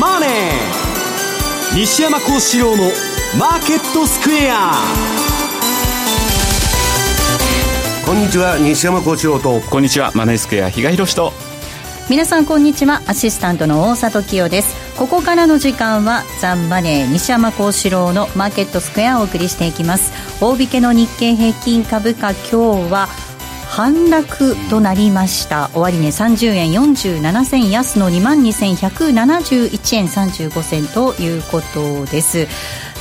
マネー」西山幸四郎の「マーケットスクエア」こんにちは西山幸四郎と。こんにちはマネースクエア比嘉宏と。皆さんこんにちは。アシスタントの大里清です。ここからの時間はザンマネー西山幸四郎のマーケットスクエアをお送りしていきます。大引けの日経平均株価今日は反落となりました。終値30円47銭安の2万2171円35銭ということです。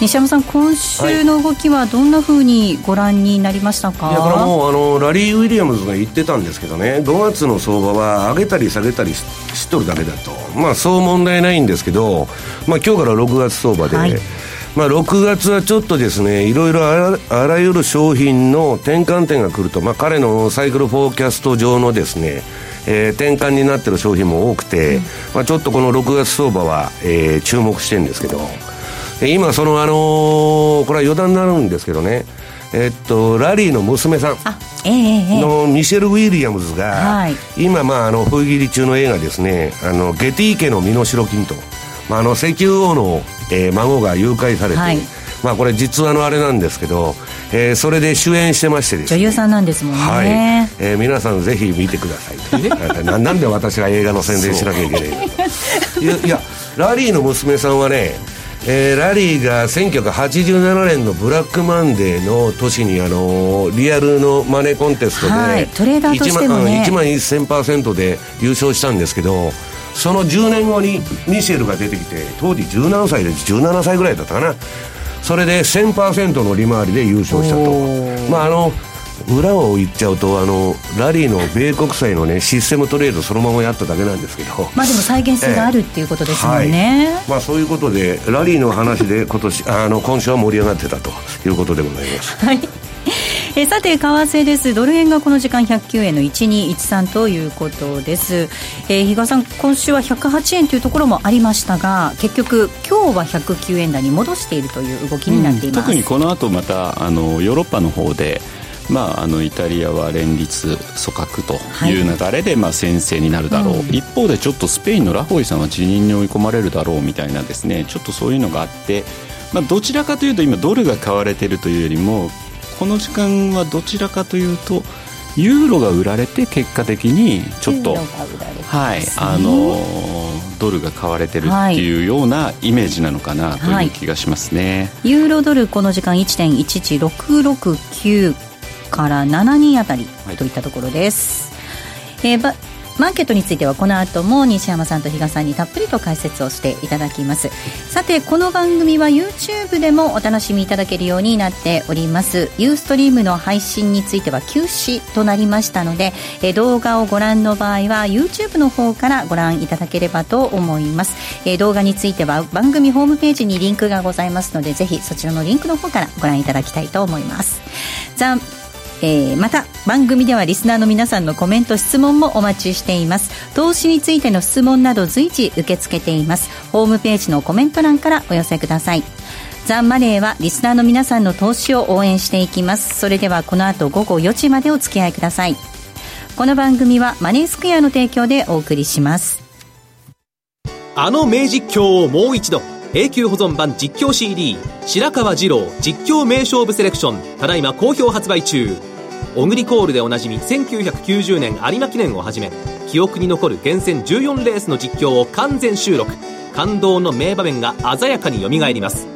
西山さん今週の動きはどんなふうにご覧になりましたか、い。やこれもうあのラリー・ウィリアムズが言ってたんですけどね。5月の相場は上げたり下げたりししとるだけだと。まあそう問題ないんですけど、まあ、今日から6月相場で、はいまあ、6月はちょっとですね、いろいろあらゆる商品の転換点が来ると、まあ、彼のサイクルフォーキャスト上のですね、えー、転換になってる商品も多くて、うん、まあ、ちょっとこの6月相場は、えー、注目してるんですけど、今、その、あのー、これは余談になるんですけどね、えっと、ラリーの娘さん。のミシェル・ウィリアムズが、今、まあ、あの、封切り中の映画ですね、あの、ゲティ家の身代金と、まあ、あの、石油王のえー、孫が誘拐されて、はい、まあこれ実話のあれなんですけど、えー、それで主演してましてですね。女優さんなんですもんね、はい。えー、皆さんぜひ見てください。ななんで私が映画の宣伝しなきゃいけないいやいやラリーの娘さんはねえー、ラリーが1987年のブラックマンデーの年にあのリアルのマネーコンテストで、はい、トレーダーとしても、ね、1万1000%で優勝したんですけどその10年後にミシェルが出てきて当時1何歳で17歳ぐらいだったかな。それで1000%の利回りで優勝したと。まああの裏を言っちゃうとあのラリーの米国債のねシステムトレードそのままやっただけなんですけど。まあでも再現性があるっていうことですもんね、はい、まあそういうことでラリーの話で今年あの今週は盛り上がってたということでございます。はいえさて為替です。ドル円がこの時間109円の1213ということです、えー、比嘉さん今週は108円というところもありましたが結局今日は109円台に戻しているという動きになっています、うん、特にこの後またあのヨーロッパの方でまあ、あのイタリアは連立組閣という流れで、はい、まあ、先制になるだろう、うん、一方でちょっとスペインのラフォイさんは辞任に追い込まれるだろうみたいなですね。ちょっとそういうのがあって、まあ、どちらかというと今ドルが買われているというよりもこの時間はどちらかというとユーロが売られて結果的にちょっと、はいあのドルが買われてるっていうようなイメージなのかなという気がしますね、はい、ユーロドルこの時間1.11669から72あたりといったところです、はい、えーマーケットについてはこの後も西山さんと比嘉さんにたっぷりと解説をしていただきます。さてこの番組は YouTube でもお楽しみいただけるようになっております。ユーストリームの配信については休止となりましたのでえ動画をご覧の場合は YouTube の方からご覧いただければと思います。え動画については番組ホームページにリンクがございますのでぜひそちらのリンクの方からご覧いただきたいと思います。ザえー、また番組ではリスナーの皆さんのコメント質問もお待ちしています。投資についての質問など随時受け付けています。ホームページのコメント欄からお寄せください。ザンマネーはリスナーの皆さんの投資を応援していきます。それではこの後午後4時までお付き合いください。この番組はマネースクエアの提供でお送りします。あの名実況をもう一度。永久保存版実況 CD 白川二郎実況名勝負セレクション。ただいま好評発売中。オグリコールでおなじみ1990年有馬記念をはじめ記憶に残る厳選14レースの実況を完全収録。感動の名場面が鮮やかによみがえります。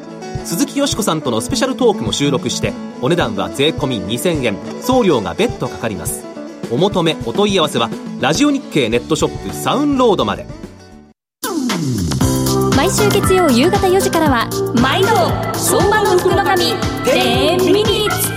鈴木よしこさんとのスペシャルトークも収録してお値段は税込2000円。送料が別途かかります。お求めお問い合わせはラジオ日経ネットショップサウンロードまで。毎週月曜夕方4時からは毎度相場の福の神10ミニッツ。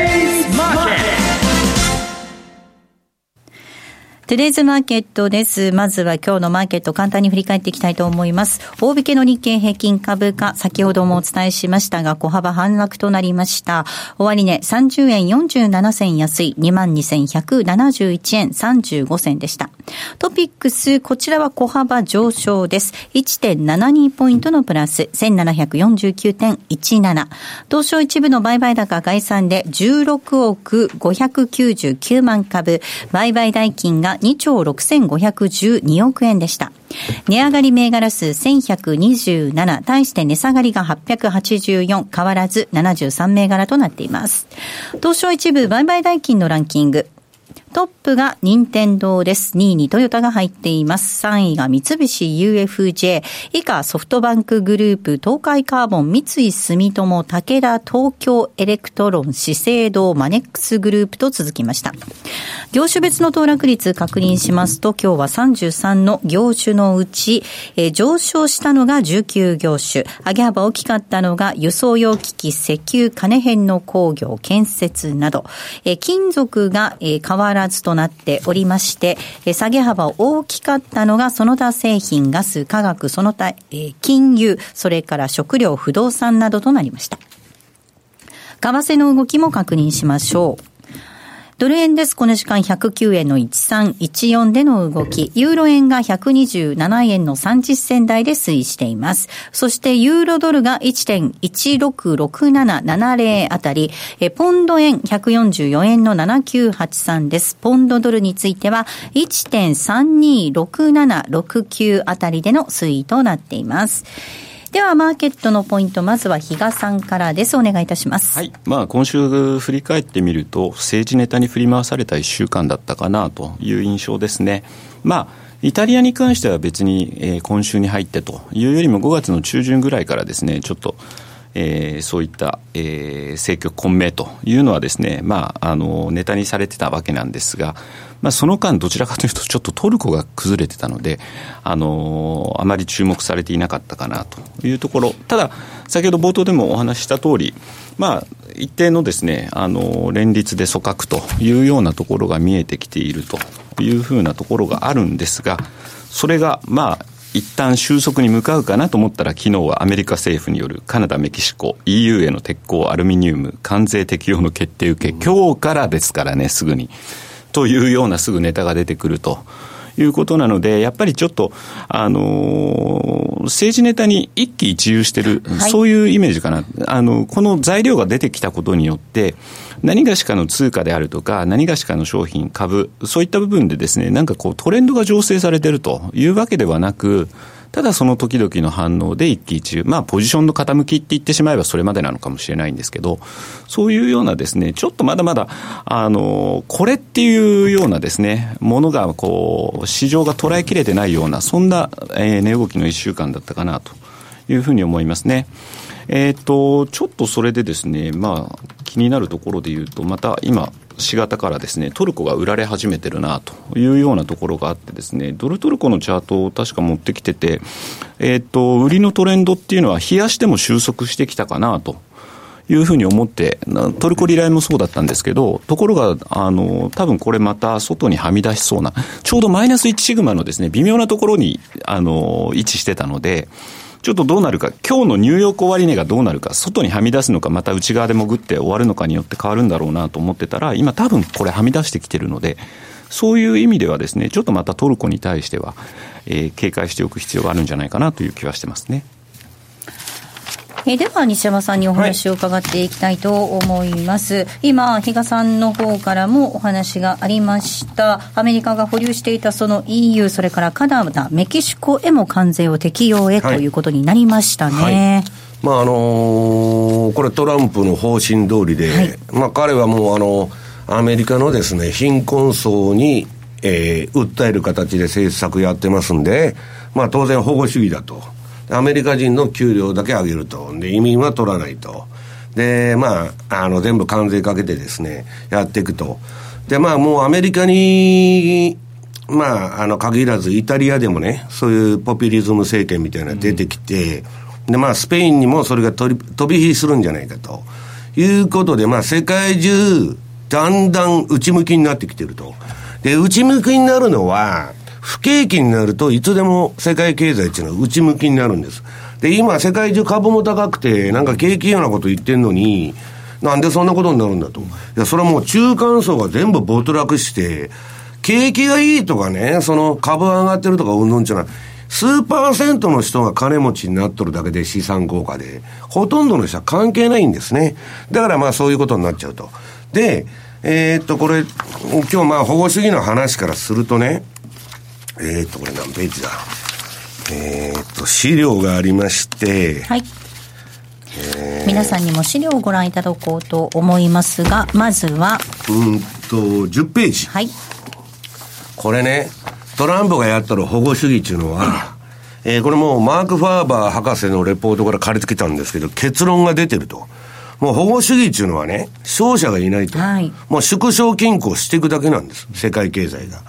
トゥデイズマーケットです。まずは今日のマーケット簡単に振り返っていきたいと思います。大引けの日経平均株価、先ほどもお伝えしましたが、小幅反落となりました。終値、30円47銭安い、22,171円35銭でした。トピックス、こちらは小幅上昇です。1.72ポイントのプラス、1749.17。東証一部の売買高概算で16億599万株、売買代金が2兆6512億円でした。値上がり銘柄数1127、対して値下がりが884、変わらず73銘柄となっています。東証一部売買代金のランキング。トップが任天堂です。2位にトヨタが入っています。3位が三菱 UFJ。以下ソフトバンクグループ、東海カーボン、三井住友、武田、東京エレクトロン、資生堂、マネックスグループと続きました。業種別の騰落率確認しますと、今日は33の業種のうち、えー、上昇したのが19業種。上げ幅大きかったのが輸送用機器、石油、金編の工業、建設など。えー、金属が、えー、変わらずとなっておりまして、下げ幅大きかったのがその他製品、ガス、化学、その他、金融、それから食料、不動産などとなりました。為替の動きも確認しましょう。ドル円です。この時間109円の1314での動き。ユーロ円が127円の30銭台で推移しています。そしてユーロドルが1.166770あたり、ポンド円144円の7983です。ポンドドルについては1.326769あたりでの推移となっています。では、マーケットのポイント、まずは比嘉さんからです。お願いいたします。はい。まあ、今週振り返ってみると、政治ネタに振り回された1週間だったかなという印象ですね。まあ、イタリアに関しては別に、えー、今週に入ってというよりも5月の中旬ぐらいからですね、ちょっと、えー、そういった、えー、政局混迷というのはですね、まあ、あの、ネタにされてたわけなんですが、まあ、その間どちらかというとちょっとトルコが崩れてたので、あのー、あまり注目されていなかったかなというところ。ただ、先ほど冒頭でもお話しした通り、まあ、一定のですね、あの、連立で組閣というようなところが見えてきているというふうなところがあるんですが、それが、まあ、一旦収束に向かうかなと思ったら昨日はアメリカ政府によるカナダ、メキシコ、EU への鉄鋼、アルミニウム、関税適用の決定受け、今日からですからね、すぐに。というようなすぐネタが出てくると。いうことなので、やっぱりちょっと、あのー、政治ネタに一喜一憂してる、はい、そういうイメージかな。あの、この材料が出てきたことによって、何がしかの通貨であるとか、何がしかの商品、株、そういった部分でですね、なんかこうトレンドが醸成されてるというわけではなく、ただその時々の反応で一喜一憂。まあ、ポジションの傾きって言ってしまえばそれまでなのかもしれないんですけど、そういうようなですね、ちょっとまだまだ、あの、これっていうようなですね、ものが、こう、市場が捉えきれてないような、そんな、えー、値動きの一週間だったかなというふうに思いますね。えっ、ー、と、ちょっとそれでですね、まあ、気になるところで言うと、また今、4型からですねトルコが売られ始めてるなというようなところがあってですねドルトルコのチャートを確か持ってきてて、えー、と売りのトレンドっていうのは冷やしても収束してきたかなというふうに思って、トルコリライもそうだったんですけど、ところが、あの、多分これまた外にはみ出しそうな、ちょうどマイナス1シグマのですね、微妙なところに、あの、位置してたので、ちょっとどうなるか、今日のニューヨーク終値がどうなるか、外にはみ出すのか、また内側で潜って終わるのかによって変わるんだろうなと思ってたら、今多分これはみ出してきてるので、そういう意味ではですね、ちょっとまたトルコに対しては、えー、警戒しておく必要があるんじゃないかなという気はしてますね。えでは西山さんにお話を伺っていきたいと思います、はい、今比嘉さんの方からもお話がありました。アメリカが保留していたその EU それからカナダメキシコへも関税を適用へということになりましたね、はい。はいまああのー、これトランプの方針通りで、まあ彼はもうあのアメリカのですね貧困層に、えー、訴える形で政策やってますんで、まあ当然保護主義だと。アメリカ人の給料だけ上げると。で、移民は取らないと。で、まあ、あの、全部関税かけてですね、やっていくと。で、まあ、もうアメリカに、まあ、あの、限らず、イタリアでもね、そういうポピュリズム政権みたいなのが出てきて、うん、で、まあ、スペインにもそれが飛び火するんじゃないかと。いうことで、まあ、世界中、だんだん内向きになってきてると。で、内向きになるのは、不景気になるといつでも世界経済っていうのは内向きになるんです。で、今世界中株も高くて、なんか景気ようなこと言ってんのに、なんでそんなことになるんだと。いや、それはもう中間層が全部没落して、景気がいいとかね、その株上がってるとかうんぬんじゃない。数パーセントの人が金持ちになっとるだけで資産効果で、ほとんどの人は関係ないんですね。だからまあそういうことになっちゃうと。で、えー、っと、これ、今日まあ保護主義の話からするとね、えー、っと、これ何ページだ？えー、っと、資料がありまして、はい。えー、皆さんにも資料をご覧いただこうと思いますが、まずは、うんと、10ページ。はい。これね、トランプがやったる保護主義っていうのは、えー、これもうマーク・ファーバー博士のレポートから借りてきたんですけど、結論が出てると。もう保護主義っていうのはね、勝者がいないと。はい、もう縮小均衡していくだけなんです。世界経済が。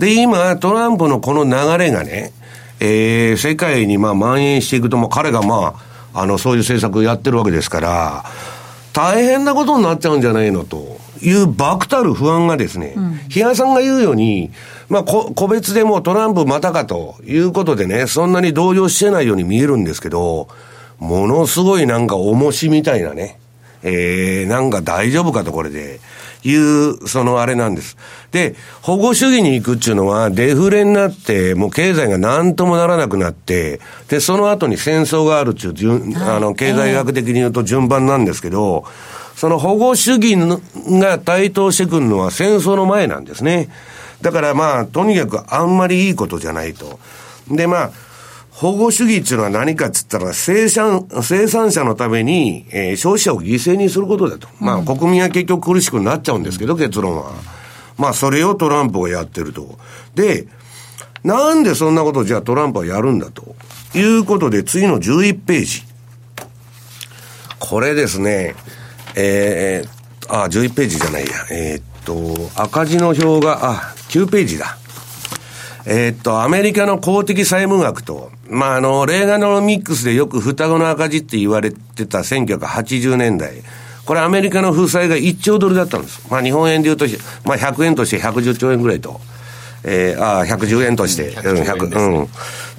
で、今、トランプのこの流れがね、えー、世界にまあ蔓延していくと、もう彼がまあ、あの、そういう政策をやってるわけですから、大変なことになっちゃうんじゃないのという漠たる不安がですね、うん、比嘉さんが言うように、まあ、個別でもトランプまたかということでね、そんなに動揺してないように見えるんですけど、ものすごいなんか重しみたいなね、えー、なんか大丈夫かとこれで、いう、そのあれなんです。で、保護主義に行くっていうのは、デフレになって、もう経済が何ともならなくなって、で、その後に戦争があるっていう、あの、経済学的に言うと順番なんですけど、その保護主義が台頭してくるのは戦争の前なんですね。だからまあ、とにかくあんまりいいことじゃないと。で、まあ、保護主義っていうのは何かっつったら、生産、生産者のために、えー、消費者を犠牲にすることだと。まあ、国民は結局苦しくなっちゃうんですけど、結論は。まあ、それをトランプがやってると。で、なんでそんなことじゃあトランプはやるんだと。いうことで、次の11ページ。これですね、えー、あ、11ページじゃないや。えー、っと、赤字の表が、あ、9ページだ。えー、っと、アメリカの公的債務額と、まあ、あの、レーガノミックスでよく双子の赤字って言われてた1980年代。これアメリカの負債が1兆ドルだったんです。まあ、日本円で言うと、まあ、100円として110兆円ぐらいと。えー、ああ、110円として。うん、100、うん。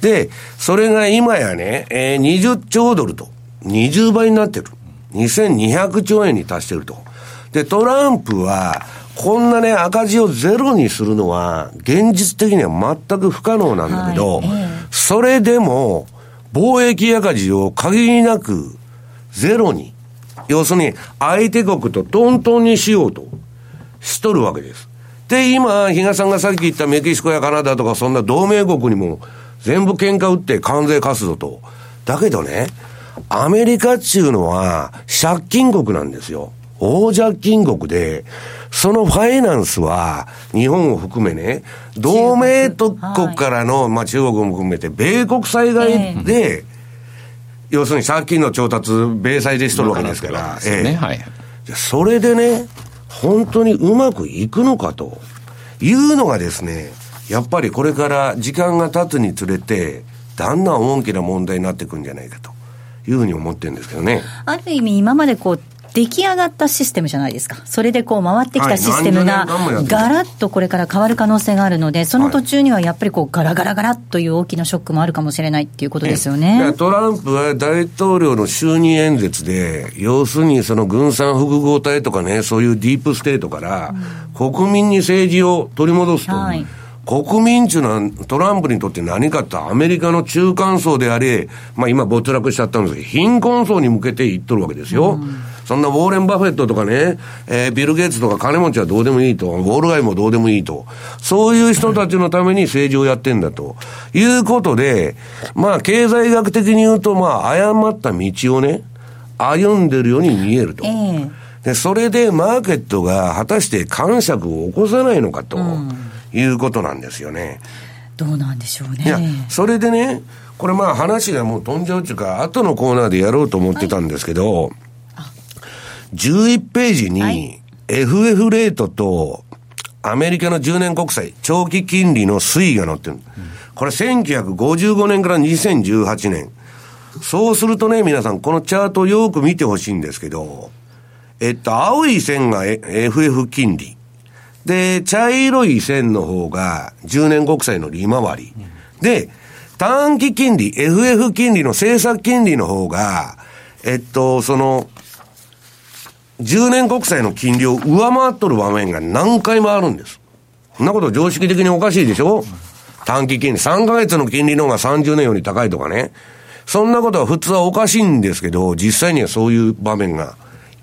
で、それが今やね、えー、20兆ドルと、20倍になってる。2200兆円に達してると。で、トランプは、こんなね、赤字をゼロにするのは、現実的には全く不可能なんだけど、はいえそれでも、貿易赤字を限りなくゼロに、要するに相手国とトントンにしようとしとるわけです。で、今、比嘉さんがさっき言ったメキシコやカナダとかそんな同盟国にも全部喧嘩売って関税課すぞと。だけどね、アメリカっていうのは借金国なんですよ。大借金国で、そのファイナンスは、日本を含めね、同盟国からの、まあ中国も含めて、米国災害で、要するに借金の調達、米債でしとるわけですから、ええ。はい、それでね、本当にうまくいくのかというのがですね、やっぱりこれから時間が経つにつれて、だんだん大きな問題になっていくんじゃないかというふうに思ってるんですけどね。ある意味、今までこう出来上がったシステムじゃないですか。それでこう回ってきたシステムが、ガラッとこれから変わる可能性があるので、その途中にはやっぱりこうガラガラガラという大きなショックもあるかもしれないっていうことですよね。トランプは大統領の就任演説で、要するにその軍産複合体とかね、そういうディープステートから、国民に政治を取り戻すと。はい国民っていうのはトランプにとって何かってアメリカの中間層であれ、まあ今没落しちゃったんですけど、貧困層に向けて言っとるわけですよ。うんそんなウォーレン・バフェットとかね、えー、ビル・ゲイツとか金持ちはどうでもいいと、ウォール街もどうでもいいと、そういう人たちのために政治をやってんだと、いうことで、まあ、経済学的に言うと、まあ、誤った道をね、歩んでるように見えると。えー、で、それでマーケットが果たして感触を起こさないのかと、いうことなんですよね。どうなんでしょうね。いや、それでね、これまあ話がもう飛んじゃうっていうか、後のコーナーでやろうと思ってたんですけど、はい11ページに、FF レートと、アメリカの10年国債、長期金利の推移が載ってる。これ1955年から2018年。そうするとね、皆さん、このチャートをよく見てほしいんですけど、えっと、青い線が FF 金利。で、茶色い線の方が10年国債の利回り。で、短期金利、FF 金利の政策金利の方が、えっと、その、10年国債の金利を上回っとる場面が何回もあるんです。そんなこと常識的におかしいでしょ？短期金利。3ヶ月の金利の方が30年より高いとかね。そんなことは普通はおかしいんですけど、実際にはそういう場面が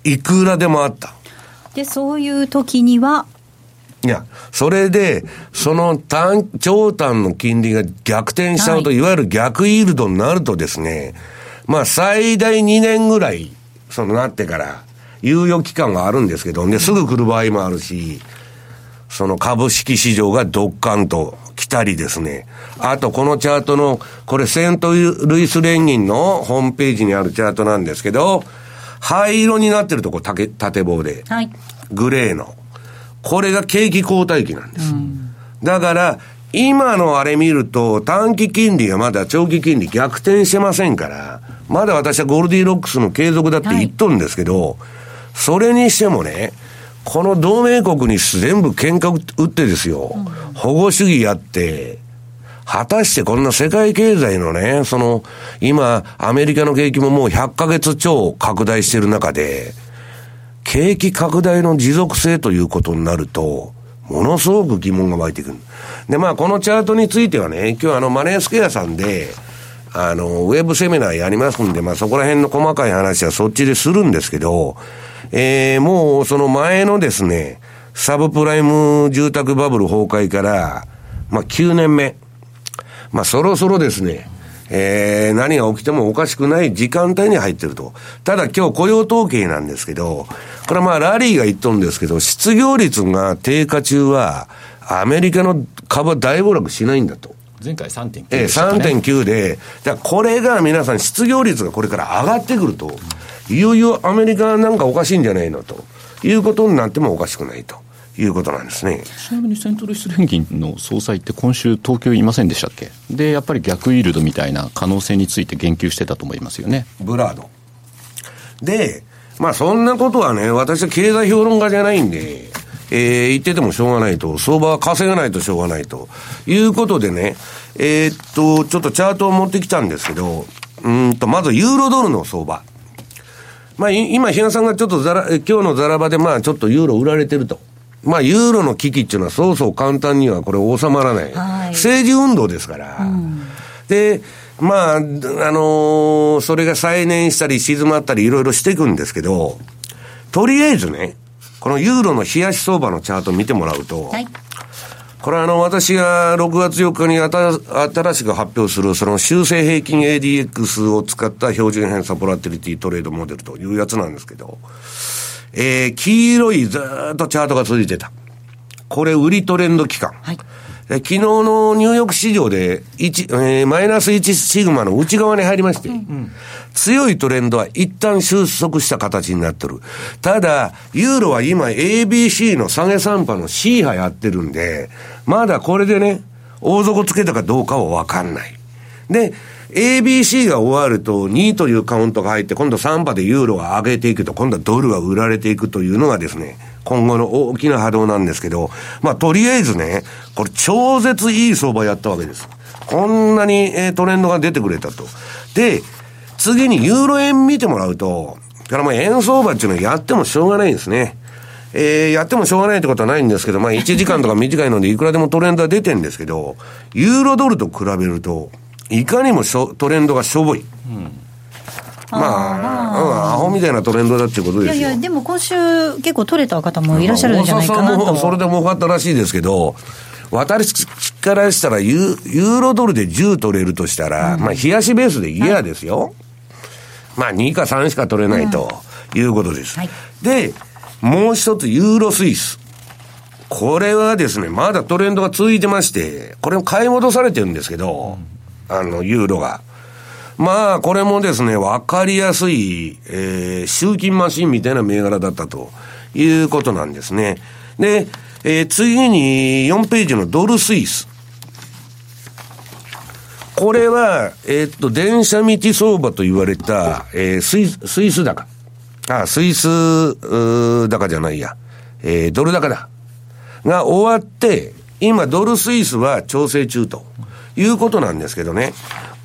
いくらでもあった。で、そういう時には、いや、それで、その短、長短の金利が逆転しちゃうと、、はいわゆる逆イールドになるとですね、まあ最大2年ぐらい、そのなってから、猶予期間があるんですけど、で、すぐ来る場合もあるし、その株式市場がドッカンと来たりですね。あと、このチャートの、これセントルイス連銀のホームページにあるチャートなんですけど、灰色になってるとこ、縦、縦棒で。はい。グレーの。これが景気後退期なんです。だから、今のあれ見ると、短期金利がまだ長期金利逆転してませんから、まだ私はゴールディロックスの継続だって言っとるんですけど、それにしてもね、この同盟国に全部喧嘩打ってですよ、保護主義やって、果たしてこんな世界経済のね、その、今、アメリカの景気ももう100ヶ月超拡大してる中で、景気拡大の持続性ということになると、ものすごく疑問が湧いてくる。で、まあ、このチャートについてはね、今日あの、マネースケアさんで、あの、ウェブセミナーやりますんで、まあ、そこら辺の細かい話はそっちでするんですけど、えー、もうその前のですね、サブプライム住宅バブル崩壊から、まあ、9年目。まあ、そろそろですね、えー、何が起きてもおかしくない時間帯に入ってると。ただ今日雇用統計なんですけど、これはまあラリーが言っとるんですけど、失業率が低下中は、アメリカの株は大暴落しないんだと。前回3.9ええ、でしたかね3.9で、だからこれが皆さん失業率がこれから上がってくると、いよいよアメリカなんかおかしいんじゃないのということになってもおかしくないということなんですね。ちなみにセントルイス連銀の総裁って今週東京いませんでしたっけ？でやっぱり逆イールドみたいな可能性について言及してたと思いますよねブラード。で、まあそんなことはね、私は経済評論家じゃないんで、えー言っててもしょうがないと、相場は稼がないとしょうがないということでね、えーっと、ちょっとチャートを持ってきたんですけど、うーんと、まずユーロドルの相場。まあ、い今、比嘉さんがちょっとざら、え今日のザラバで、まあ、ちょっとユーロ売られてると。まあ、ユーロの危機っていうのはそうそう簡単にはこれ収まらない。はい政治運動ですから。で、まあ、あのーそれが再燃したり静まったりいろいろしていくんですけど、とりあえずね、このユーロの冷やし相場のチャート見てもらうと、はい。これはあの、私が6月4日に新新しく発表する、その修正平均 ADX を使った標準偏差ボラティリティトレードモデルというやつなんですけど、えー、黄色いずーっとチャートが続いてた。これ、売りトレンド期間。はい。で昨日のニューヨーク市場で1、えーマイナス1シグマの内側に入りまして、強いトレンドは一旦収束した形になってる。ただ、ユーロは今 ABC の下げ3波の C 波やってるんで、まだこれでね、大底つけたかどうかはわかんない。で、ABC が終わると2というカウントが入って、今度3波でユーロが上げていくと、今度はドルが売られていくというのがですね、今後の大きな波動なんですけど、まあとりあえずね、これ超絶いい相場やったわけです。こんなに、えートレンドが出てくれたと。で、次にユーロ円見てもらうと、だからまあ円相場っていうのはやってもしょうがないんですね。えー、やってもしょうがないってことはないんですけど、まあ1時間とか短いのでいくらでもトレンドは出てんですけど、ユーロドルと比べると、いかにもしょトレンドがしょぼい。うんまあ、うん、アホみたいなトレンドだっていうことですよ。いやいや、でも今週結構取れた方もいらっしゃるんじゃないかなと。それで儲かったらしいですけど、私からしたらユー、ユーロドルで10取れるとしたら、まあ、冷やしベースで嫌ですよ。まあ、2か3しか取れないということです。はいで、もう一つ、ユーロスイス。これはですね、まだトレンドが続いてまして、これも買い戻されてるんですけど、あの、ユーロが。まあ、これもですね、わかりやすい、えー、集金マシンみたいな銘柄だったということなんですね。で、えー次に4ページのドルスイス。これは、えーっと、電車道相場と言われた、えースイス、スイス高。あ、スイス、うー高じゃないや。えードル高だ。が終わって、今ドルスイスは調整中ということなんですけどね。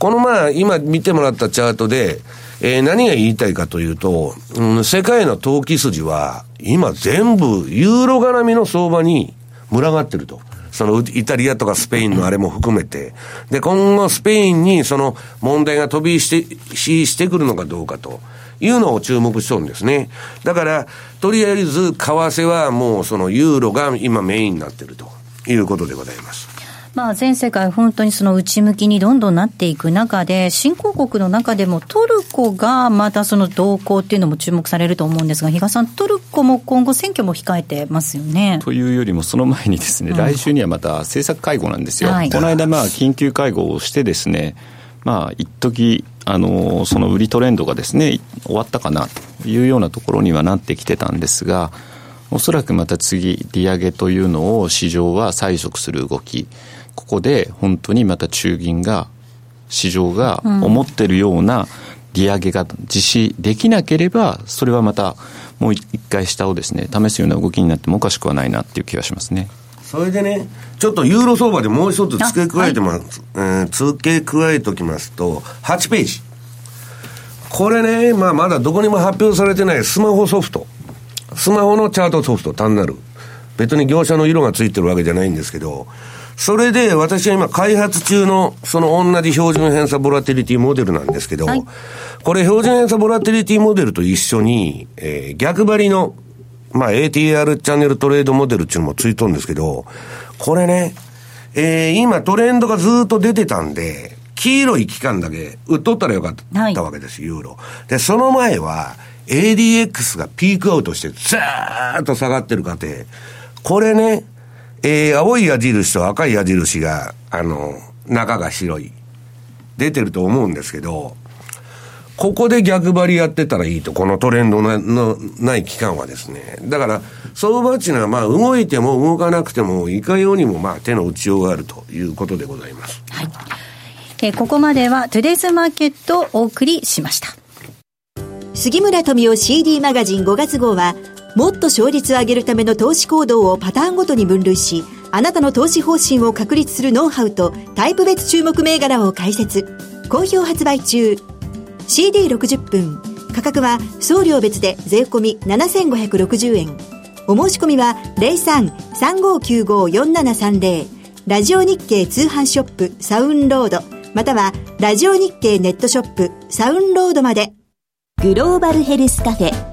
このまあ、今見てもらったチャートで、えー何が言いたいかというと、うん、世界の投機筋は、今全部ユーロ絡みの相場に群がってると。そのイタリアとかスペインのあれも含めて。で、今後スペインにその問題が飛びして、ししてくるのかどうかというのを注目しとるんですね。だから、とりあえず為替はもうそのユーロが今メインになってるということでございます。まあ、全世界本当にその内向きにどんどんなっていく中で、新興国の中でもトルコがまたその動向っていうのも注目されると思うんですが、比嘉さん、トルコも今後選挙も控えてますよね。というよりもその前にですね、来週にはまた政策会合なんですよ、はい。この間まあ緊急会合をしてですねまあ一時あのその売りトレンドがですね終わったかなというようなところにはなってきてたんですがおそらくまた次利上げというのを市場は催促する動きここで本当にまた中銀が市場が思ってるような利上げが実施できなければそれはまたもう一回下をですね試すような動きになってもおかしくはないなっていう気がしますね。それでね、ちょっとユーロ相場でもう一つ付け加えてます、えー付け加えておきますと、8ページ。これね、まあまだどこにも発表されてないスマホソフト。スマホのチャートソフト単なる。別に業者の色がついてるわけじゃないんですけど、それで私は今開発中のその同じ標準偏差ボラティリティモデルなんですけど、はいこれ標準偏差ボラティリティモデルと一緒に、えー逆張りのまあ ATR チャンネルトレードモデルっていうのもついとるんですけど、これね、えー今トレンドがずっと出てたんで、黄色い期間だけ売っとったらよかったはいわけです、ユーロ。で、その前は ADX がピークアウトしてザーッと下がってる過程。これね、えー青い矢印と赤い矢印が、あの、中が白い。出てると思うんですけど、ここで逆張りやってたらいいと、このトレンドののない期間はですね。だから、相場っていうのは、まあ、動いても動かなくても、いかようにも、まあ、手の打ちようがあるということでございます。えーここまではトゥデイズマーケットをお送りしました。杉村富夫 CD マガジン5月号はもっと勝率を上げるための投資行動をパターンごとに分類しあなたの投資方針を確立するノウハウとタイプ別注目銘柄を解説。好評発売中。CD60 分価格は送料別で税込7560円。お申し込みは03-3595-4730ラジオ日経通販ショップサウンロード。またはラジオ日経ネットショップサウンロードまで。グローバルヘルスカフェ。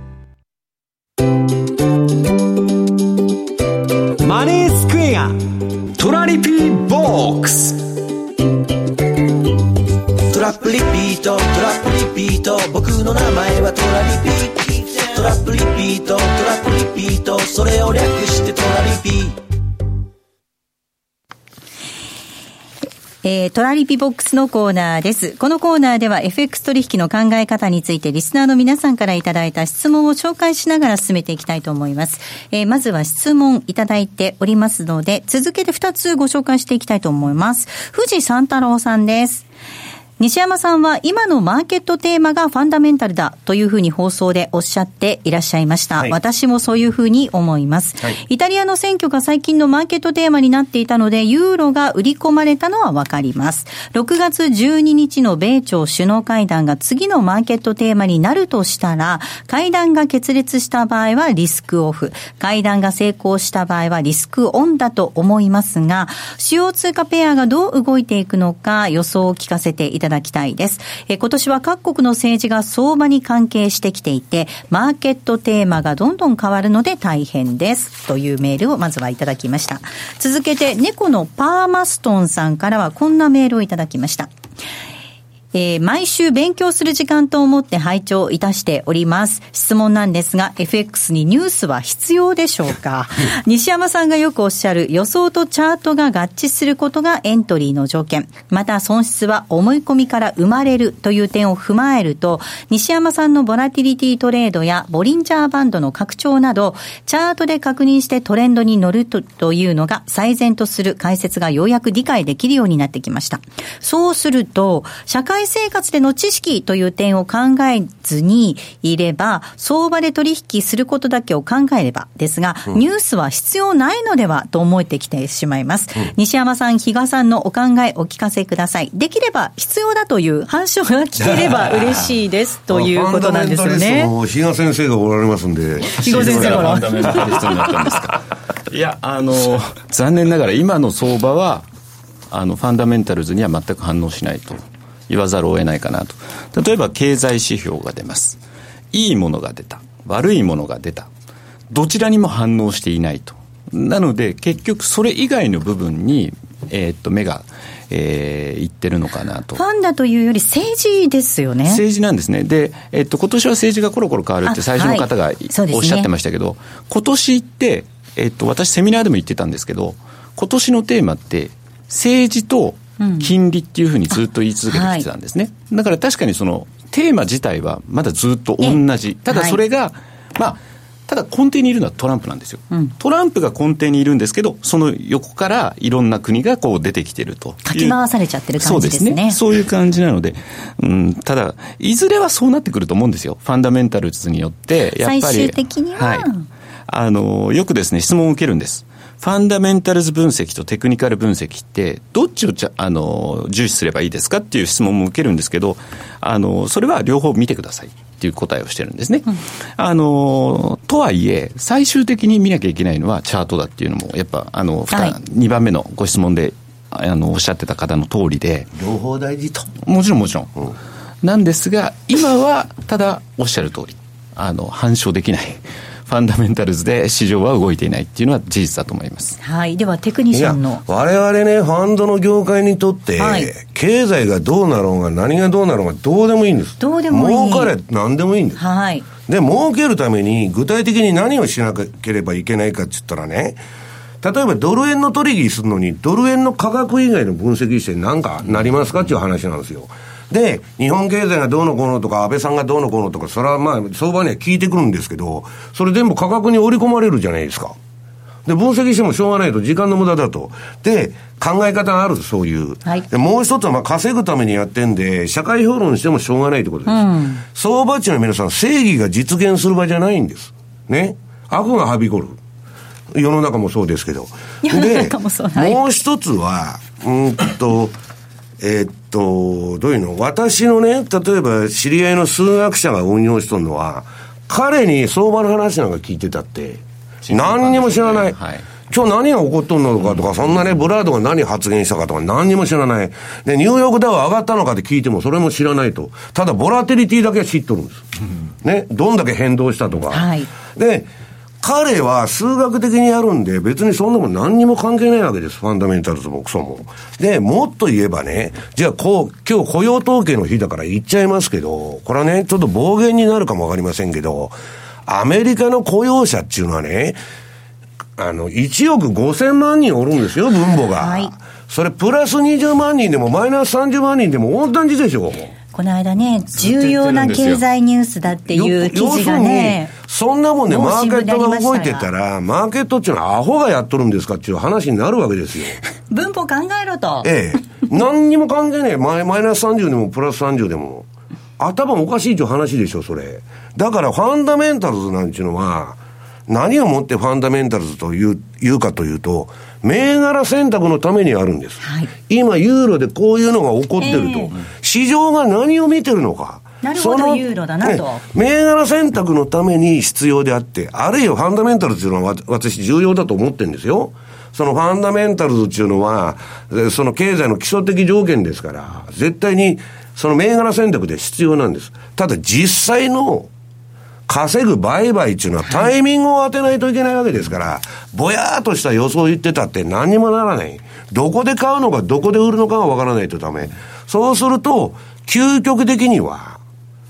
の名前はトラリピトラップリピートトラップリピートそれを略してトラリピえートラリピボックスのコーナーです。このコーナーでは FX 取引の考え方についてリスナーの皆さんからいただいた質問を紹介しながら進めていきたいと思います。えーまずは質問いただいておりますので、続けて2つご紹介していきたいと思います。富士三太郎さんです。西山さんは今のマーケットテーマがファンダメンタルだというふうに放送でおっしゃっていらっしゃいました。はい。私もそういうふうに思います、はい。イタリアの選挙が最近のマーケットテーマになっていたので、ユーロが売り込まれたのはわかります。6月12日の米朝首脳会談が次のマーケットテーマになるとしたら、会談が決裂した場合はリスクオフ、会談が成功した場合はリスクオンだと思いますが、主要通貨ペアがどう動いていくのか予想を聞かせていただきたいです。えー今年は各国の政治が相場に関係してきていて、マーケットテーマがどんどん変わるので大変です。というメールをまずはいただきました。続けて、猫のパーマストンさんからはこんなメールをいただきました。えー、毎週勉強する時間と思って拝聴いたしております。質問なんですが、FX にニュースは必要でしょうか？西山さんがよくおっしゃる予想とチャートが合致することがエントリーの条件。また損失は思い込みから生まれるという点を踏まえると、西山さんのボラティリティトレードやボリンジャーバンドの拡張など、チャートで確認してトレンドに乗るとというのが最善とする解説がようやく理解できるようになってきました。そうすると、社会生活での知識という点を考えずにいれば、相場で取引することだけを考えればですが、うんニュースは必要ないのではと思えてきてしまいます。西山さん、比嘉さんのお考えお聞かせください。できれば必要だという反証が聞ければ嬉しいです ということなんですよね。比嘉先生がおられますんで。比嘉先生からいやあの残念ながら今の相場はあのファンダメンタルズには全く反応しないと言わざるを得ないかなと。例えば経済指標が出ます。いいものが出た。悪いものが出た。どちらにも反応していないと。なので結局それ以外の部分に、えーっと目が、えーいってるのかなと。ファンだというより政治ですよね。政治なんですね。で、えっと、今年は政治がコロコロ変わるってあ最初の方が、はいおっしゃってましたけど、今年って、えっと、私セミナーでも言ってたんですけど、今年のテーマって、政治と金利っていうふうにずっと言い続けてきてたんですね。だから確かにその、テーマ自体はまだずっと同じ。ただそれが、まあ、ただ根底にいるのはトランプなんですよ。トランプが根底にいるんですけど、その横からいろんな国がこう出てきてると。かき回されちゃってる感じですね。そうですね。そういう感じなので、うん、ただ、いずれはそうなってくると思うんですよ。ファンダメンタルズによって、やっぱり。最終的にははい。あの、よくですね、質問を受けるんです。ファンダメンタルズ分析とテクニカル分析って、どっちをちゃあの重視すればいいですかっていう質問も受けるんですけど、あの、それは両方見てくださいっていう答えをしてるんですね。あの、とはいえ、最終的に見なきゃいけないのはチャートだっていうのも、やっぱ、あの、二はい2番目のご質問で、あの、おっしゃってた方の通りで、両方大事と。もちろんもちろん。なんですが、今は、ただ、おっしゃる通り、あの、反証できない。ファンダメンタルズで市場は動いていないっていうのは事実だと思います。はい。では、テクニシャンの。我々ね、ファンドの業界にとって、はい経済がどうなろうが何がどうなろうがどうでもいいんです。どうでもいい儲かれ何でもいいんです。はい。で、儲けるために具体的に何をしなければいけないかって言ったらね、例えばドル円の取引するのに、ドル円の価格以外の分析して何かなりますかっていう話なんですよ。で、日本経済がどうのこうのとか、安倍さんがどうのこうのとか、それはまあ、相場には聞いてくるんですけど、それ全部価格に織り込まれるじゃないですか。で、分析してもしょうがないと、時間の無駄だと。で、考え方がある、そういう。はいで、もう一つは、まあ、稼ぐためにやってんで、社会評論してもしょうがないってことです。うん相場っていうのは皆さん、正義が実現する場じゃないんです。ね。悪がはびこる。世の中もそうですけど。世の中もそうはいもう一つは、うーんと、えーっと、どういうの？私のね、例えば知り合いの数学者が運用しとるのは、彼に相場の話なんか聞いてたって、何にも知らない。はい今日何が起こっとんのかとか、そんなね、ブラードが何発言したかとか何にも知らない。で、ニューヨークダウ上がったのかって聞いてもそれも知らないと。ただ、ボラティリティだけは知っとるんです。ね、どんだけ変動したとか。はいで、彼は数学的にやるんで、別にそんなもん何にも関係ないわけです。ファンダメンタルズもクソも。で、もっと言えばね、じゃあこう、今日雇用統計の日だから言っちゃいますけど、これはね、ちょっと暴言になるかもわかりませんけど、アメリカの雇用者っていうのはね、あの、1億5000万人おるんですよ、分母が。はいそれプラス20万人でもマイナス30万人でも同じでしょ。この間ね、重要な経済ニュースだっていう記事がね、そんなもんね、マーケットが動いてたたら、マーケットっていうのはアホがやっとるんですかっていう話になるわけですよ。文法考えろと。ええ。何にも関係ねえ。マイマイナス30でもプラス30でも。頭おかしいっていう話でしょ、それ。だからファンダメンタルズなんていうのは、何をもってファンダメンタルズという、言うかというと、銘柄選択のためにあるんです。はい今、ユーロでこういうのが起こってると。ええ市場が何を見てるのか。なるほどそのユーロだなとね銘柄選択のために必要であって、あるいはファンダメンタルズっていうのはわ私重要だと思ってるんですよ。そのファンダメンタルズっていうのは、えその経済の基礎的条件ですから、絶対にその銘柄選択で必要なんです。ただ実際の稼ぐ売買っていうのはタイミングを当てないといけないわけですから、ぼやーっとした予想言ってたって何にもならない。どこで買うのかどこで売るのかがわからないとダメ。そうすると、究極的には、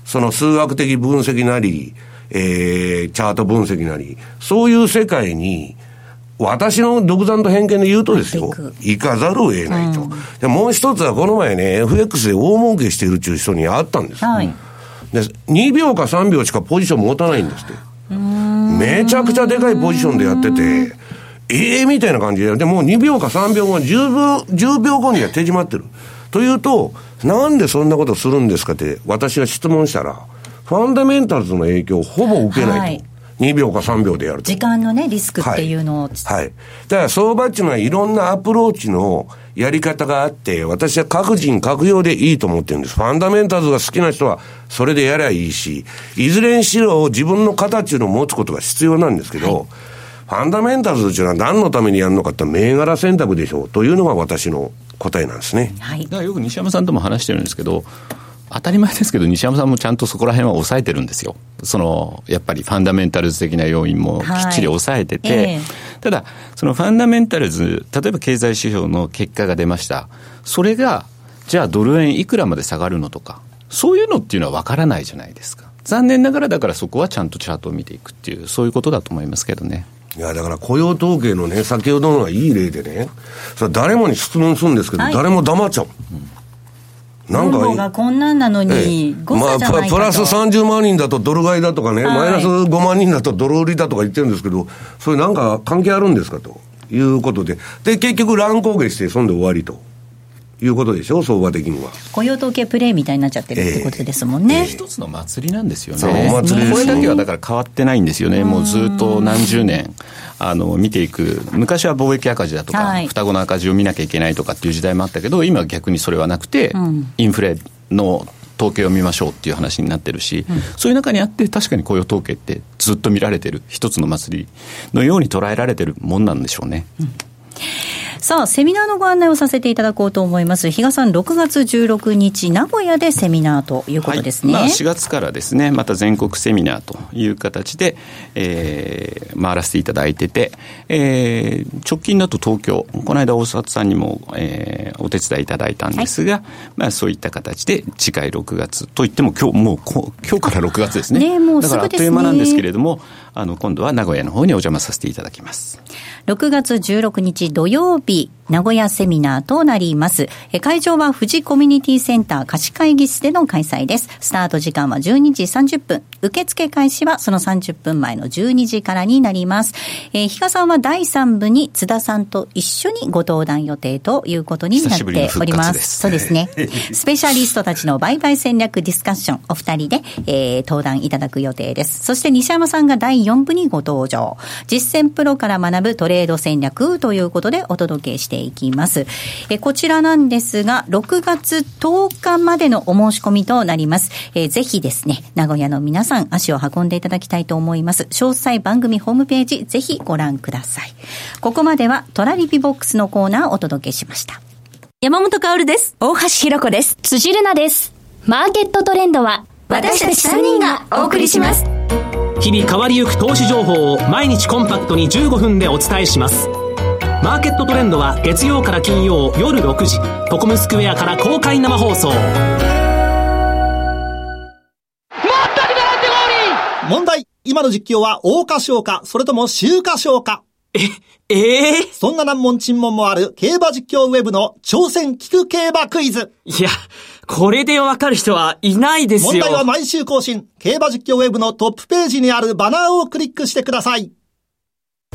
その数学的分析なり、えー、チャート分析なり、そういう世界に、私の独断と偏見で言うとですよ、行かざるを得ないと。うん、でもう一つはこの前ね、FX で大儲けしているっていう人に会ったんです。はい、で2秒か3秒しかポジション持たないんですって。めちゃくちゃでかいポジションでやってて、ええー、みたいな感じで、でもう2秒か3秒後、10秒、10秒後には手締まってる。というと、なんでそんなことするんですかって私が質問したら、ファンダメンタルズの影響をほぼ受けないと。はい2秒か3秒でやると。時間のね、リスクっていうのを。はい。はい、だから相場っていうのはいろんなアプローチのやり方があって、私は各人各用でいいと思ってるんです。ファンダメンタルズが好きな人はそれでやりゃいいし、いずれにしろ自分の形を持つことが必要なんですけど、はいファンダメンタルズっていうのは何のためにやるのかって銘柄選択でしょうというのが私の答えなんですね。はい、だからよく西山さんとも話してるんですけど、当たり前ですけど、西山さんもちゃんとそこら辺は抑えてるんですよ。その、やっぱりファンダメンタルズ的な要因もきっちり抑えてて、はいえー、ただ、そのファンダメンタルズ、例えば経済指標の結果が出ました。それが、じゃあドル円いくらまで下がるのとか、そういうのっていうのは分からないじゃないですか。残念ながらだからそこはちゃんとチャートを見ていくっていう、そういうことだと思いますけどね。いや、だから雇用統計のね、先ほどのがいい例でね、それ誰もに質問するんですけど、はい、誰も黙っちゃう。うんなんか。がこんなんなのに、まあ、プラス30万人だとドル買いだとかね、はい、マイナス5万人だとドル売りだとか言ってるんですけど、それなんか関係あるんですかということで。で、結局乱高下して、そんで終わりと。いうことでしょ、相場的には。雇用統計プレイみたいになっちゃってるってことですもんね。えー、一つの祭りなんですよね。お祭りこれだけはだから変わってないんですよね、もうずっと何十年。あの見ていく、昔は貿易赤字だとか、はい、双子の赤字を見なきゃいけないとかっていう時代もあったけど、今は逆にそれはなくて、うん、インフレの統計を見ましょうっていう話になってるし、うん、そういう中にあって、確かに雇用統計ってずっと見られてる、一つの祭りのように捉えられてるもんなんでしょうね。うんさあ、セミナーのご案内をさせていただこうと思います。比嘉さん、6月16日、名古屋でセミナーということですね。はい、まあ、4月からですね、また全国セミナーという形で、えー、回らせていただいてて、えー、直近だと東京、この間大里さんにも、えー、お手伝いいただいたんですが、はい、まあ、そういった形で、次回6月といっても、今日、もう今日から6月ですね。ねもうすぐですね。だからあっという間なんですけれども、あの、今度は名古屋の方にお邪魔させていただきます。6月16日土曜日、名古屋セミナーとなります。会場は富士コミュニティセンター貸し会議室での開催です。スタート時間は12時30分。受付開始はその30分前の12時からになります。えー、比嘉さんは第3部に津田さんと一緒にご登壇予定ということになっております。そうですね。スペシャリストたちの売買戦略ディスカッション、お二人で、えー、登壇いただく予定です。そして西山さんが第4部にご登場。実践プロから学ぶトレード戦略ということでお届けしていきます。えこちらなんですが、6月10日までのお申し込みとなります。えー、ぜひですね、名古屋の皆さん足を運んでいただきたいと思います。詳細番組ホームページぜひご覧ください。ここまではトラリピボックスのコーナーをお届けしました。山本薫です。大橋弘子です。辻るなです。マーケットトレンドは私たち3人がお送りします。日々変わりゆく投資情報を毎日コンパクトに15分でお伝えしますマーケットトレンドは月曜から金曜夜6時トコムスクエアから公開生放送問題今の実況は大花賞かそれとも秋華賞かえ、ええー、そんな難問沈問もある競馬実況ウェブの挑戦聞く競馬クイズ。いや、これでわかる人はいないですよ。問題は毎週更新。競馬実況ウェブのトップページにあるバナーをクリックしてください。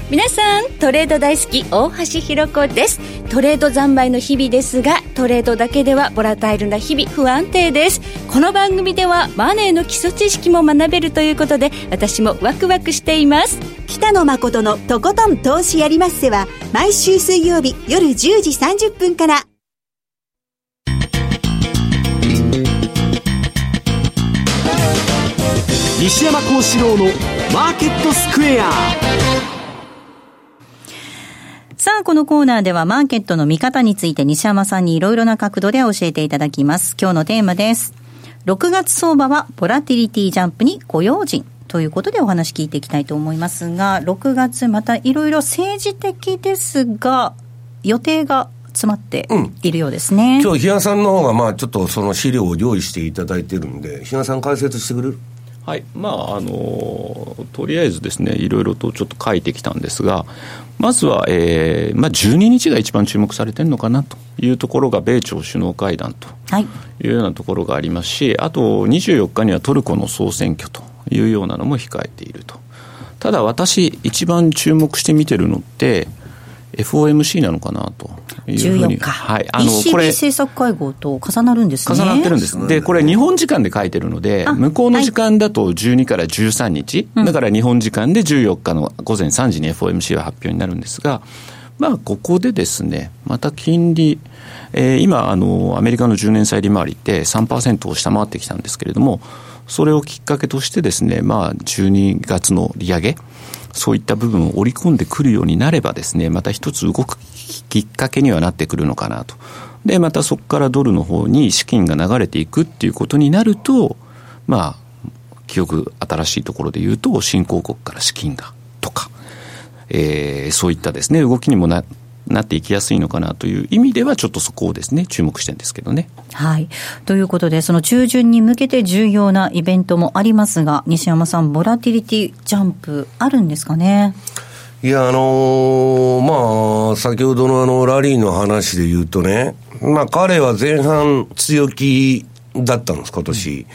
皆さん、トレード大好き、大橋ひろ子です。トレード三昧の日々ですが、トレードだけではボラタイルな日々不安定です。この番組ではマネーの基礎知識も学べるということで、私もワクワクしています。北野誠のとことん投資やりまっせは、毎週水曜日夜10時30分から。西山幸四郎のマーケットスクエアさあ、このコーナーではマーケットの見方について西山さんにいろいろな角度で教えていただきます。今日のテーマです。6月相場はボラティリティジャンプに雇用人。ということでお話聞いていきたいと思いますが、6月またいろいろ政治的ですが、予定が詰まっているようですね。うん、今日、比嘉さんの方が、まあ、ちょっとその資料を用意していただいてるんで、比嘉さん解説してくれる？はい。まああのとりあえずですねいろいろとちょっと書いてきたんですがまずは、えーまあ、12日が一番注目されてるのかなというところが米朝首脳会談とい。うようなところがありますし、あと24日にはトルコの総選挙というようなのも控えていると。ただ私一番注目して見てるのって FOMC なのかなというふうに。はい。あの、これ。政策会合と重なるんですね。重なってるんです。で、これ日本時間で書いてるので、向こうの時間だと12から13日、はい、だから日本時間で14日の午前3時に FOMC は発表になるんですが、まあ、ここでですね、また金利、えー、今、あの、アメリカの10年債利回りって3%を下回ってきたんですけれども、それをきっかけとしてですね、まあ、12月の利上げ、そういった部分を織り込んでくるようになればですね、また一つ動くきっかけにはなってくるのかなと。で、またそこからドルの方に資金が流れていくっていうことになると、まあ、記憶新しいところで言うと、新興国から資金がとか、えー、そういったですね、動きにもななっていきやすいのかなという意味では、ちょっとそこをですね、注目してるんですけどね。はい。ということで、その中旬に向けて重要なイベントもありますが、西山さん、ボラティリティジャンプあるんですかね？いや、あのー、まあ、先ほどのあの、ラリーの話で言うとね、まあ、彼は前半強気だったんです、今年。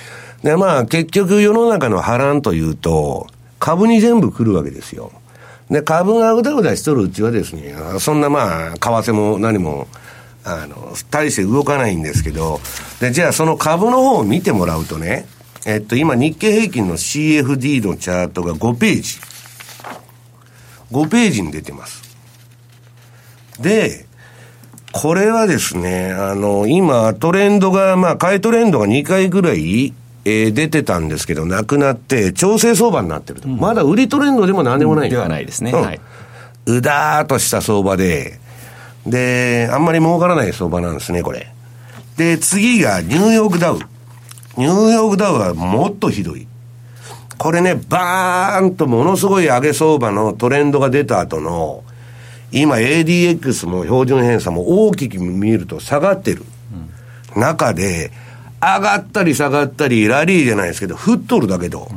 で、まあ、結局世の中の波乱というと、株に全部来るわけですよ。で、株がうだうだしとるうちはですね、そんなまあ、為替も何も、あの、大して動かないんですけど、で、じゃあその株の方を見てもらうとね、えっと、今日経平均の CFD のチャートが5ページ。5ページに出てます。で、これはですね、あの、今、トレンドが、まあ、買いトレンドが2回ぐらい、えー、出てたんですけど、なくなって、調整相場になってると。うん、まだ売りトレンドでもなんでもない、うん、ではないですね。うん、はい。うだーとした相場で、で、あんまり儲からない相場なんですね、これ。で、次がニューヨークダウ。ニューヨークダウはもっとひどい。これね、バーンとものすごい上げ相場のトレンドが出た後の、今 ADX も標準偏差も大きく見ると下がってる。中で、上がったり下がったり、ラリーじゃないですけど、降っとるだけど、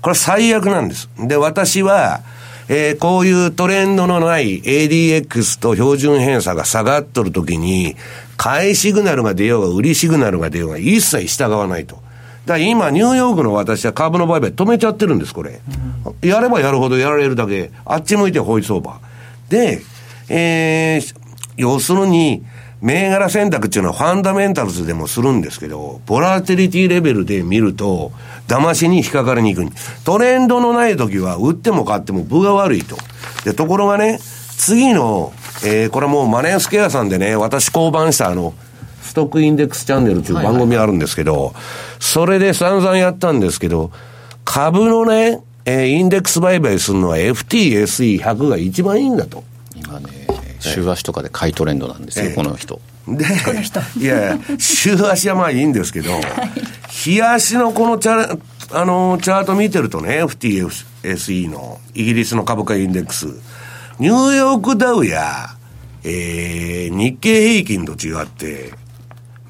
これ最悪なんです。で、私は、えー、こういうトレンドのない ADX と標準偏差が下がっとるときに、買いシグナルが出ようが、売りシグナルが出ようが、一切従わないと。だ今、ニューヨークの私は株の売買止めちゃってるんです、これ。うん、やればやるほどやられるだけ、あっち向いてホイ相場。で、えー、要するに、銘柄選択っていうのはファンダメンタルズでもするんですけど、ボラティリティレベルで見ると、騙しに引っかかりにくい。トレンドのない時は、売っても買っても分が悪いと。で、ところがね、次の、えー、これもうマネースケアさんでね、私交番したあの、ストックインデックスチャンネルっていう番組あるんですけど、はいはい、それで散々やったんですけど、株のね、えー、インデックス売買するのは FTSE100 が一番いいんだと。今ね、週足とかで買いトレンドなんですよ、この人。で、いやいや、週足はまあいいんですけど、日足のこのチャあのチャート見てるとね、FTSE のイギリスの株価インデックス、ニューヨークダウや、えー、日経平均と違って、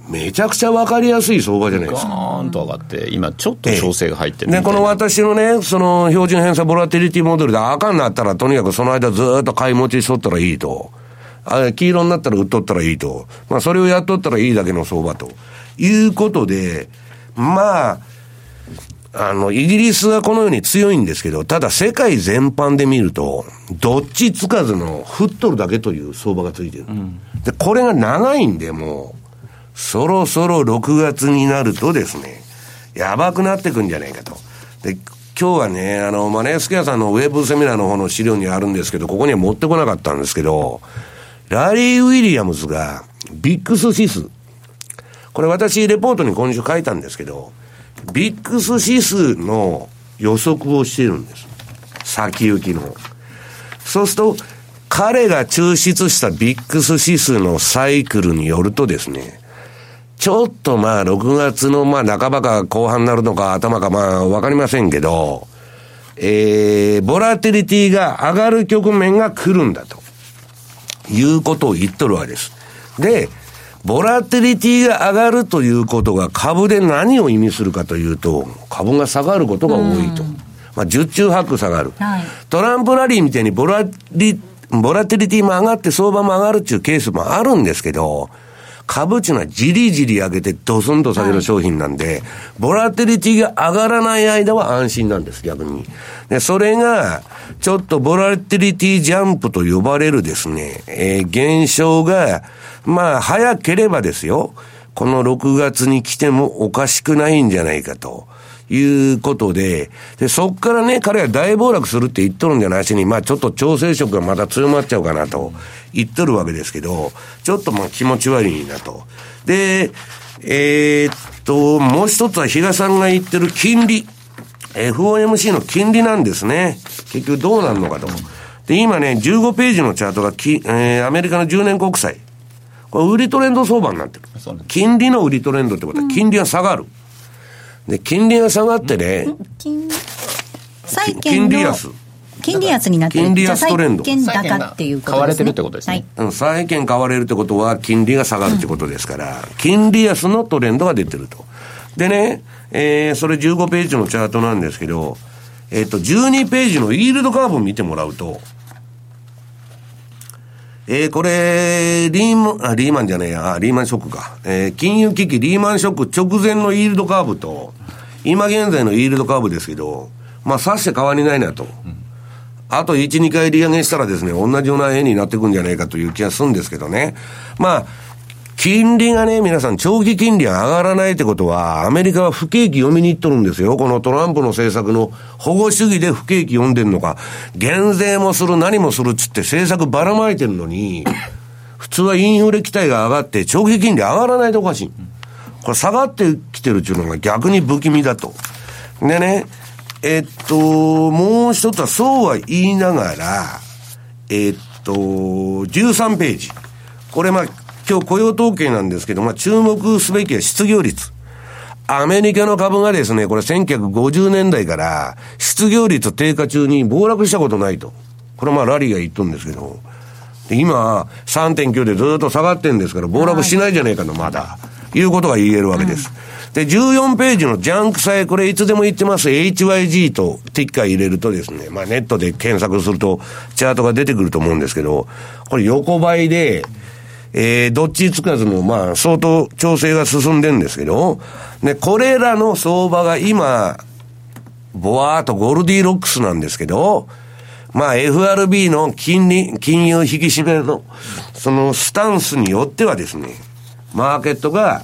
めちゃくちゃ分かりやすい相場じゃないですか。ガーンと上がって、今ちょっと調整が入ってる、ね、この私のね、その標準偏差ボラティリティモデルで赤になったら、とにかくその間ずっと買い持ちしとったらいいと。あ黄色になったら売っとったらいいと。まあ、それをやっとったらいいだけの相場と。いうことで、まあ、あの、イギリスはこのように強いんですけど、ただ世界全般で見ると、どっちつかずの、振っとるだけという相場がついてる。うん、で、これが長いんで、もう、そろそろ6月になるとですね、やばくなってくんじゃないかと。で、今日はね、あの、マネースケアさんのウェブセミナーの方の資料にあるんですけど、ここには持ってこなかったんですけど、ラリー・ウィリアムズが、ビックス指数。これ私、レポートに今週書いたんですけど、ビックス指数の予測をしてるんです。先行きの。そうすると、彼が抽出したビックス指数のサイクルによるとですね、ちょっとまあ6月のまあ半ばか後半になるのか頭かまあわかりませんけど、えー、ボラティリティが上がる局面が来るんだと。いうことを言っとるわけです。で、ボラテリティが上がるということが株で何を意味するかというと、株が下がることが多いと。まあ、十中八九下がる。はい、トランプラリーみたいにボラリ、ボラテリティも上がって相場も上がるっていうケースもあるんですけど、株っていうのはじりじり上げてドスンと下げる商品なんで、はい、ボラテリティが上がらない間は安心なんです、逆に。で、それが、ちょっとボラテリティジャンプと呼ばれるですね、えー、現象が、まあ、早ければですよ、この6月に来てもおかしくないんじゃないかと。いうことで、で、そっからね、彼は大暴落するって言っとるんじゃないしに、まあちょっと調整色がまた強まっちゃうかなと言っとるわけですけど、ちょっとまあ気持ち悪いなと。で、えー、っと、もう一つは比嘉さんが言ってる金利。FOMC の金利なんですね。結局どうなるのかと。で、今ね、15ページのチャートがき、えー、アメリカの10年国債。これ売りトレンド相場になってる。金利の売りトレンドってことは、金利が下がる。で、金利が下がってね、金債券利安。金利安になって金利安トレンド。債券高っていうことですね。買われてるってことですね。はい、債券買われるってことは、金利が下がるってことですから、うん、金利安のトレンドが出てると。でね、えー、それ15ページのチャートなんですけど、えっ、ー、と、12ページのイールドカーブを見てもらうと、えー、これ、リーマン、あ、リーマンじゃねえや、リーマンショックか。えー、金融危機、リーマンショック直前のイールドカーブと、今現在のイールドカーブですけど、まあ、さして変わりないなと。あと1、2回利上げしたらですね、同じような絵になっていくんじゃないかという気がするんですけどね。まあ、金利がね、皆さん、長期金利が上がらないってことは、アメリカは不景気読みに行っとるんですよ。このトランプの政策の保護主義で不景気読んでんのか、減税もする、何もするっつって政策ばらまいてるのに、普通はインフレ期待が上がって、長期金利上がらないとおかしい。これ下がってきてるっていうのが逆に不気味だと。でね、えっと、もう一つはそうは言いながら、えっと、13ページ。これまあ、今日雇用統計なんですけど、まあ、注目すべきは失業率。アメリカの株がですね、これ1950年代から失業率低下中に暴落したことないと。これまあラリーが言っとるんですけど、で今3.9でずっと下がってるんですから暴落しないじゃねえかと、まだ。いうことが言えるわけです。で、14ページのジャンク債、これいつでも言ってます HYG とティッカー入れるとですね、まあネットで検索するとチャートが出てくると思うんですけど、これ横ばいで、えー、どっちつかずの、まあ、相当調整が進んでるんですけど、ね、これらの相場が今、ぼわーっとゴールディロックスなんですけど、まあ FRB の金利、金融引き締めの、そのスタンスによってはですね、マーケットが、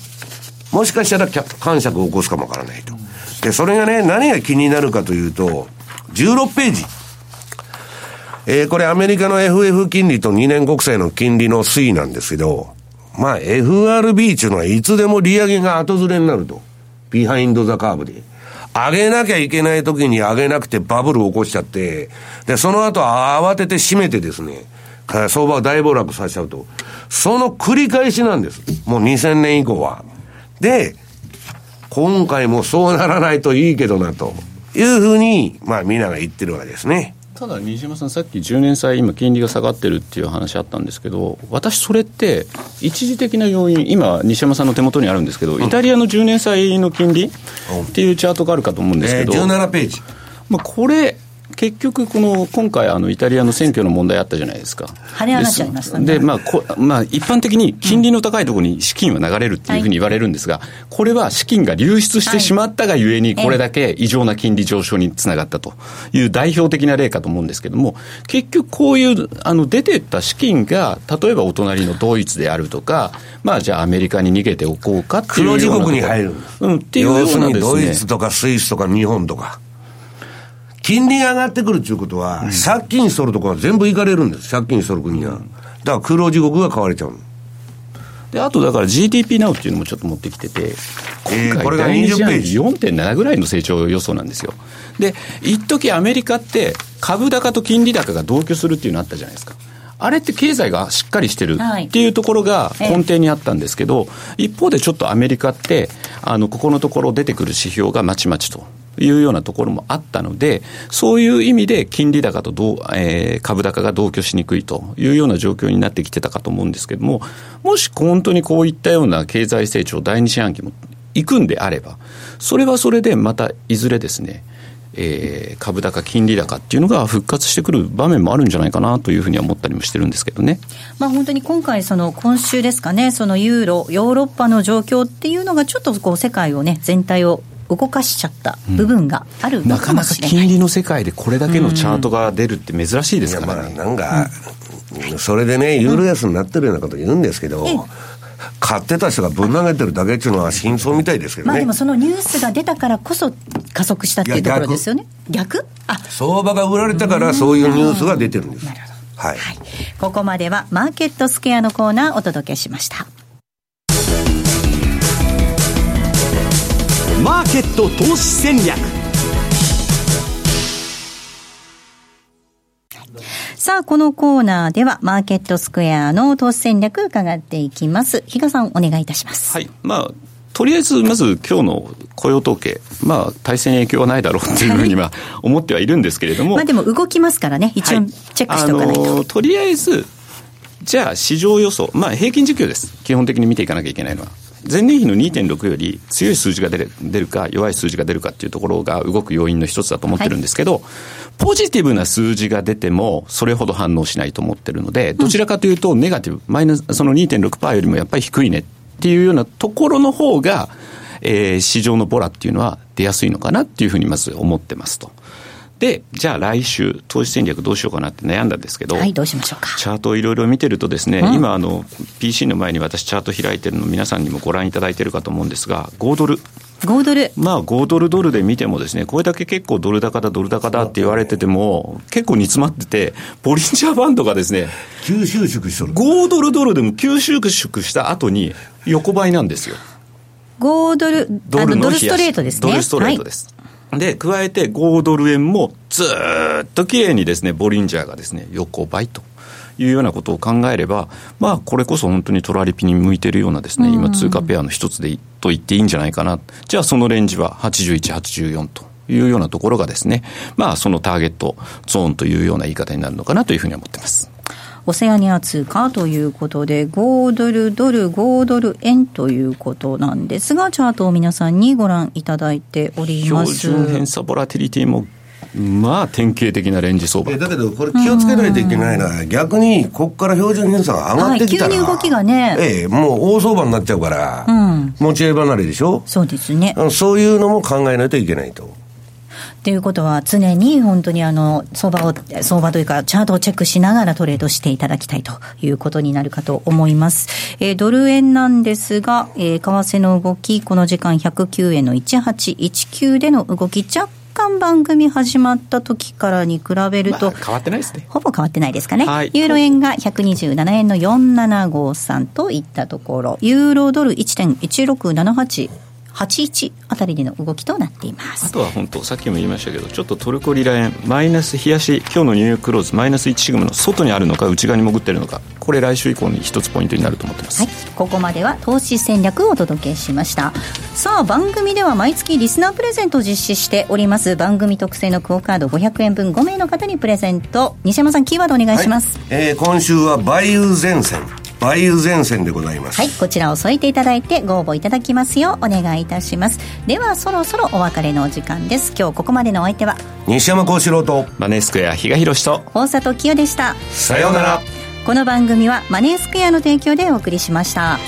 もしかしたら感触を起こすかもわからないと。で、それがね、何が気になるかというと、16ページ。えー、これアメリカの FF 金利と2年国債の金利の推移なんですけど、まあ FRB っていうのはいつでも利上げが後ずれになると。behind the curve で。上げなきゃいけない時に上げなくてバブル起こしちゃって、で、その後慌てて締めてですね、相場を大暴落させちゃうと。その繰り返しなんです。もう2000年以降は。で、今回もそうならないといいけどな、というふうに、まあみんなが言ってるわけですね。ただ、西島さん、さっき10年債、今、金利が下がってるっていう話あったんですけど、私、それって、一時的な要因、今、西山さんの手元にあるんですけど、イタリアの10年債の金利っていうチャートがあるかと思うんですけど、えー、17ページ。まあ、これ、結局、この今回、あのイタリアの選挙の問題あったじゃないですか。跳ね上がっちゃいましたね。で、まあこ、まあ、一般的に金利の高いところに資金は流れるっていうふうに言われるんですが、これは資金が流出してしまったがゆえに、これだけ異常な金利上昇につながったという代表的な例かと思うんですけども、結局こういうあの出てった資金が、例えばお隣のドイツであるとか、まあ、じゃあアメリカに逃げておこうかっていう黒字国に入る。うん、っていうようなですね。ドイツとかスイスとか日本とか。金利が上がってくるっていうことは、うん、借金しとるところは全部行かれるんです、借金しとる国は。だから黒地獄が買われちゃうで、あとだから GDP ナウっていうのもちょっと持ってきてて、今回、これが20ページ。4.7ぐらいの成長予想なんですよ。で、一時アメリカって株高と金利高が同居するっていうのあったじゃないですか。あれって経済がしっかりしてるっていうところが根底にあったんですけど、一方でちょっとアメリカって、あの、ここのところ出てくる指標がまちまちと。いうようなところもあったので、そういう意味で金利高とどう、えー、株高が同居しにくいというような状況になってきてたかと思うんですけれども、もし本当にこういったような経済成長、第二四半期も行くんであれば、それはそれでまたいずれですね、えー、株高、金利高っていうのが復活してくる場面もあるんじゃないかなというふうには思ったりもしてるんですけどね。まあ、本当に今回、その今週ですかね、そのユーロ、ヨーロッパの状況っていうのが、ちょっとこう世界をね、全体を動かしちゃった部分がある、うん、なかなか金利の世界でこれだけのチャートが出るって珍しいですからね。まあ、なんか、うん、それでね、ユーロ安になってるようなこと言うんですけど、買ってた人がぶん投げてるだけっていうのは真相みたいですけどね。まあでもそのニュースが出たからこそ加速したっていうところですよね。逆あ相場が売られたからそういうニュースが出てるんです。なるほど。はい、はい。ここまではマーケットスケアのコーナーお届けしました。マーケット投資戦略さあ、このコーナーでは、マーケットスクエアの投資戦略伺っていきます。比嘉さん、お願いいたします。はい。まあ、とりあえず、まず今日の雇用統計、まあ、対戦影響はないだろうというふうには思ってはいるんですけれども。まあでも動きますからね、一応チェックしておかないと。はい、とりあえず、じゃあ市場予想、まあ平均時給です。基本的に見ていかなきゃいけないのは。前年比の2.6より強い数字が出る出るか、弱い数字が出るかっていうところが動く要因の一つだと思ってるんですけど、はい、ポジティブな数字が出ても、それほど反応しないと思ってるので、どちらかというと、ネガティブ、マイナス、その2.6%よりもやっぱり低いねっていうようなところの方が、えー、市場のボラっていうのは出やすいのかなっていうふうにまず思ってますと。で、じゃあ来週、投資戦略どうしようかなって悩んだんですけど、はい、どうしましょうか。チャートをいろいろ見てるとですね、うん、今あの、PC の前に私チャート開いてるの皆さんにもご覧いただいてるかと思うんですが、5ドル。5ドル。まあ、5ドルドルで見てもですね、これだけ結構ドル高だ、ドル高だって言われてても、結構煮詰まってて、ボリンジャーバンドがですね、吸収縮しとる。5ドルドルでも吸収縮した後に横ばいなんですよ。5ドル、ドルドルストレートですね。ドルストレートです。はいで、加えて5ドル円もずっときれいにですね、ボリンジャーがですね、横ばいと。いうようなことを考えれば、まあ、これこそ本当にトラリピに向いてるようなですね、今通貨ペアの一つでと言っていいんじゃないかな。じゃあそのレンジは81、84というようなところがですね、まあ、そのターゲットゾーンというような言い方になるのかなというふうに思ってます。オセアニア通貨ということで、5ドル、ドル、5ドル円ということなんですが、チャートを皆さんにご覧いただいております。標準偏差ボラティリティもまあ典型的なレンジ相場。だけど、これ気をつけないといけないのは、逆にここから標準偏差が上がってきたら、はい、急に動きがね、ええ、もう大相場になっちゃうから、うん、持ち合い離れでしょ、そうですね、そういうのも考えないといけないと。ということは、常に本当にあの相場を、相場というか、チャートをチェックしながらトレードしていただきたいということになるかと思います。えー、ドル円なんですが、えー、為替の動き、この時間109円の1819での動き、若干番組始まった時からに比べると、まあ、変わってないですね。ほぼ変わってないですかね。はい、ユーロ円が127円の4753といったところ、ユーロドル1.1678 81あたりでの動きとなっています。あとは本当さっきも言いましたけどちょっとトルコリラ円マイナス冷やし今日のニューヨーククローズマイナス1シグマの外にあるのか内側に潜ってるのかこれ来週以降に一つポイントになると思ってます、はい、ここまでは投資戦略をお届けしました。さあ番組では毎月リスナープレゼントを実施しております。番組特製のクオカード500円分5名の方にプレゼント。西山さんキーワードお願いします、はい、えー、今週は梅雨前線梅雨前線でございます。はいこちらを添えていただいてご応募いただきますようお願いいたします。ではそろそろお別れのお時間です。今日ここまでのお相手は西山幸四郎とマネースクエア比嘉宏と大里清でした。さようなら。この番組はマネースクエアの提供でお送りしました。